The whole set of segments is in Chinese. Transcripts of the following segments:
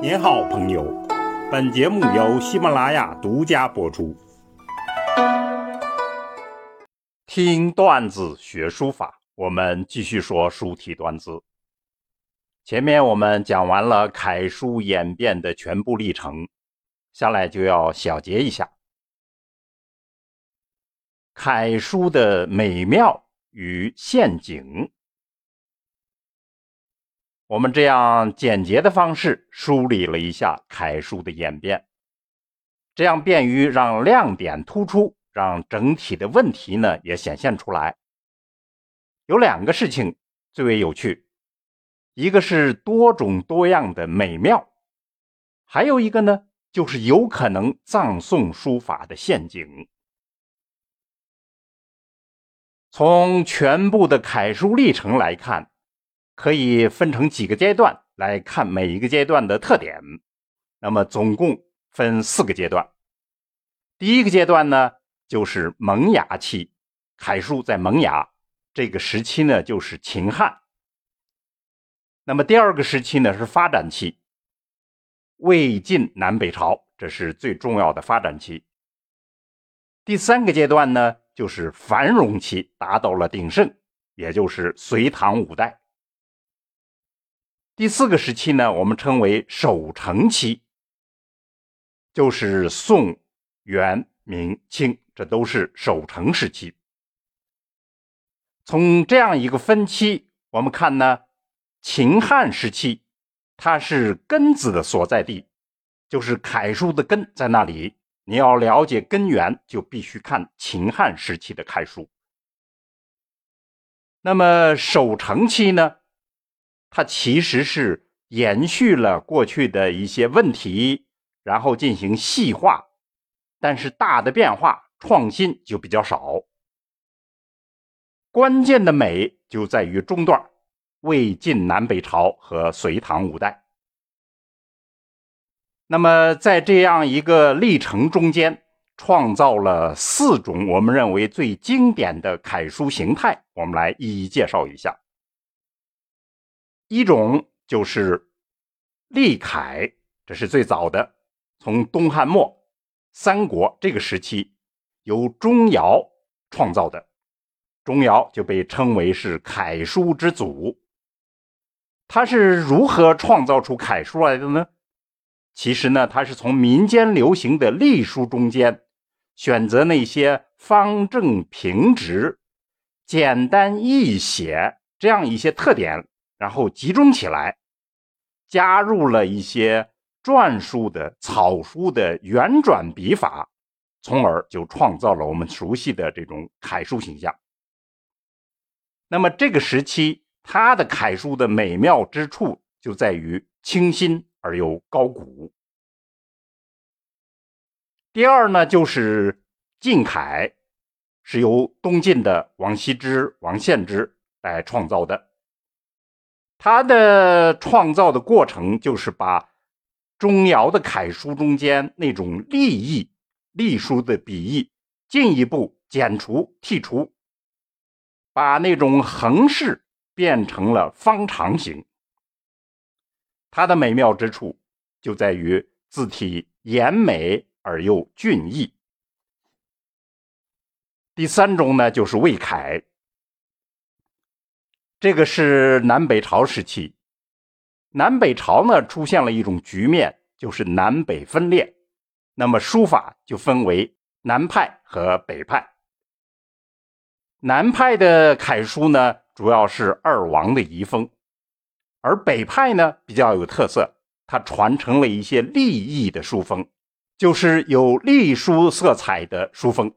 您好，朋友。本节目由喜马拉雅独家播出。听段子学书法，我们继续说书体段子。前面我们讲完了楷书演变的全部历程，下来就要小结一下楷书的美妙与陷阱。我们这样简洁的方式梳理了一下楷书的演变，这样便于让亮点突出，让整体的问题呢也显现出来。有两个事情最为有趣，一个是多种多样的美妙，还有一个呢就是有可能葬送书法的陷阱。从全部的楷书历程来看。可以分成几个阶段来看每一个阶段的特点。那么总共分四个阶段。第一个阶段呢，就是萌芽期，楷书在萌芽这个时期呢，就是秦汉。那么第二个时期呢，是发展期，魏晋南北朝，这是最重要的发展期。第三个阶段呢，就是繁荣期，达到了鼎盛，也就是隋唐五代。第四个时期呢，我们称为守成期，就是宋、元、明、清，这都是守成时期。从这样一个分期，我们看呢，秦汉时期，它是根子的所在地，就是楷书的根在那里。你要了解根源，就必须看秦汉时期的楷书。那么守成期呢？它其实是延续了过去的一些问题，然后进行细化，但是大的变化创新就比较少。关键的美就在于中段，魏晋南北朝和隋唐五代。那么在这样一个历程中间，创造了四种我们认为最经典的楷书形态，我们来一一介绍一下。一种就是隶楷，这是最早的，从东汉末、三国这个时期由钟繇创造的，钟繇就被称为是楷书之祖。他是如何创造出楷书来的呢？其实呢，他是从民间流行的隶书中间选择那些方正平直、简单易写这样一些特点。然后集中起来，加入了一些篆书的草书的圆转笔法，从而就创造了我们熟悉的这种楷书形象。那么这个时期，它的楷书的美妙之处就在于清新而又高古。第二呢，就是晋楷，是由东晋的王羲之、王献之来创造的。他的创造的过程就是把钟繇的楷书中间那种隶意、隶书的笔意进一步剪除、剔除，把那种横式变成了方长形。它的美妙之处就在于字体严美而又俊逸。第三种呢，就是魏楷。这个是南北朝时期，南北朝呢出现了一种局面，就是南北分裂，那么书法就分为南派和北派。南派的楷书呢，主要是二王的遗风，而北派呢比较有特色，它传承了一些隶意的书风，就是有隶书色彩的书风。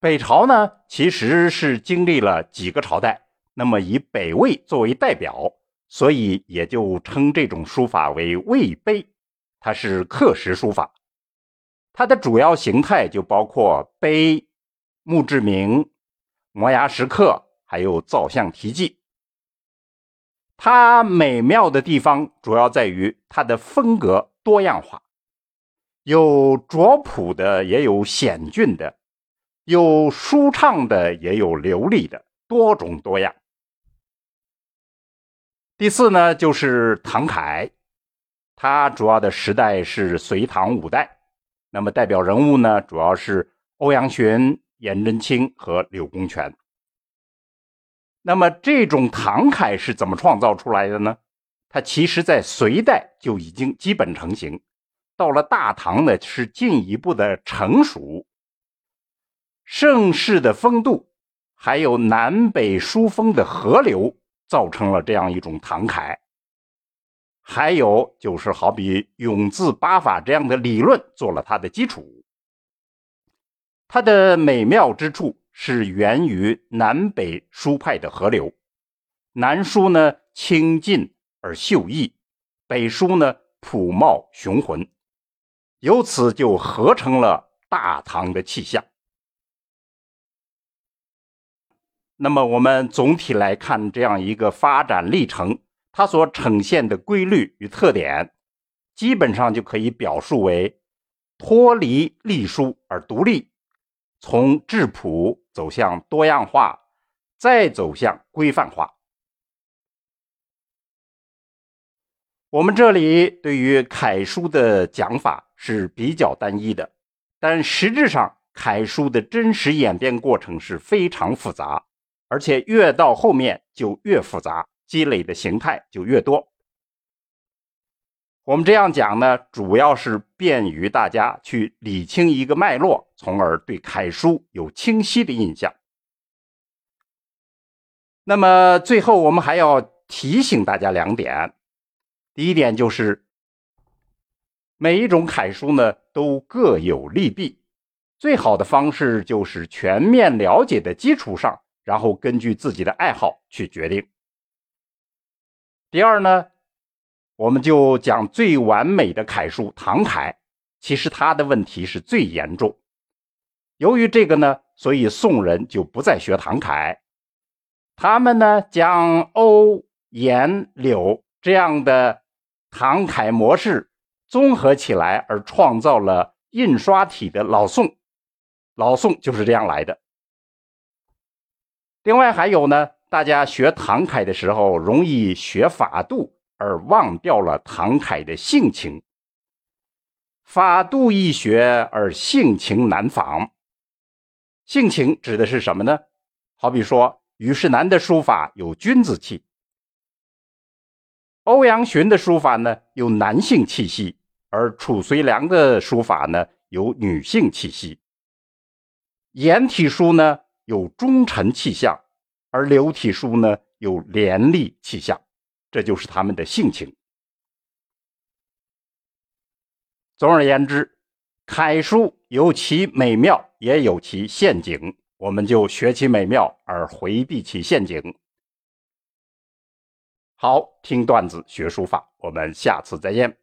北朝呢，其实是经历了几个朝代。那么以北魏作为代表，所以也就称这种书法为魏碑，它是刻石书法。它的主要形态就包括碑、墓志铭、摩崖石刻，还有造像题记。它美妙的地方主要在于它的风格多样化，有拙朴的，也有险峻的，有舒畅的，也有流利的，多种多样。第四呢，就是唐楷。它主要的时代是隋唐五代，那么代表人物呢，主要是欧阳询、颜真卿和柳公权。那么这种唐楷是怎么创造出来的呢？它其实在隋代就已经基本成型，到了大唐呢是进一步的成熟。盛世的风度，还有南北书风的河流，造成了这样一种唐楷。还有就是好比永字八法这样的理论做了它的基础，它的美妙之处是源于南北书派的河流，南书呢清劲而秀逸，北书呢朴茂雄浑，由此就合成了大唐的气象。那么我们总体来看这样一个发展历程。它所呈现的规律与特点，基本上就可以表述为脱离隶书而独立，从质朴走向多样化，再走向规范化。我们这里对于楷书的讲法是比较单一的，但实质上楷书的真实演变过程是非常复杂，而且越到后面就越复杂。积累的形态就越多。我们这样讲呢，主要是便于大家去理清一个脉络，从而对楷书有清晰的印象。那么最后，我们还要提醒大家两点：第一点就是，每一种楷书呢都各有利弊，最好的方式就是全面了解的基础上，然后根据自己的爱好去决定。第二呢，我们就讲最完美的楷书唐楷，其实他的问题是最严重。由于这个呢，所以宋人就不再学唐楷，他们呢将欧、颜、柳这样的唐楷模式综合起来，而创造了印刷体的老宋。老宋就是这样来的。另外还有呢。大家学唐楷的时候，容易学法度而忘掉了唐楷的性情。法度易学而性情难仿。性情指的是什么呢？好比说，虞世南的书法有君子气，欧阳询的书法呢有男性气息，而褚遂良的书法呢有女性气息。颜体书呢有忠臣气象。而刘体书呢，有廉吏气象，这就是他们的性情。总而言之，楷书有其美妙，也有其陷阱，我们就学其美妙而回避其陷阱。好，听段子学书法，我们下次再见。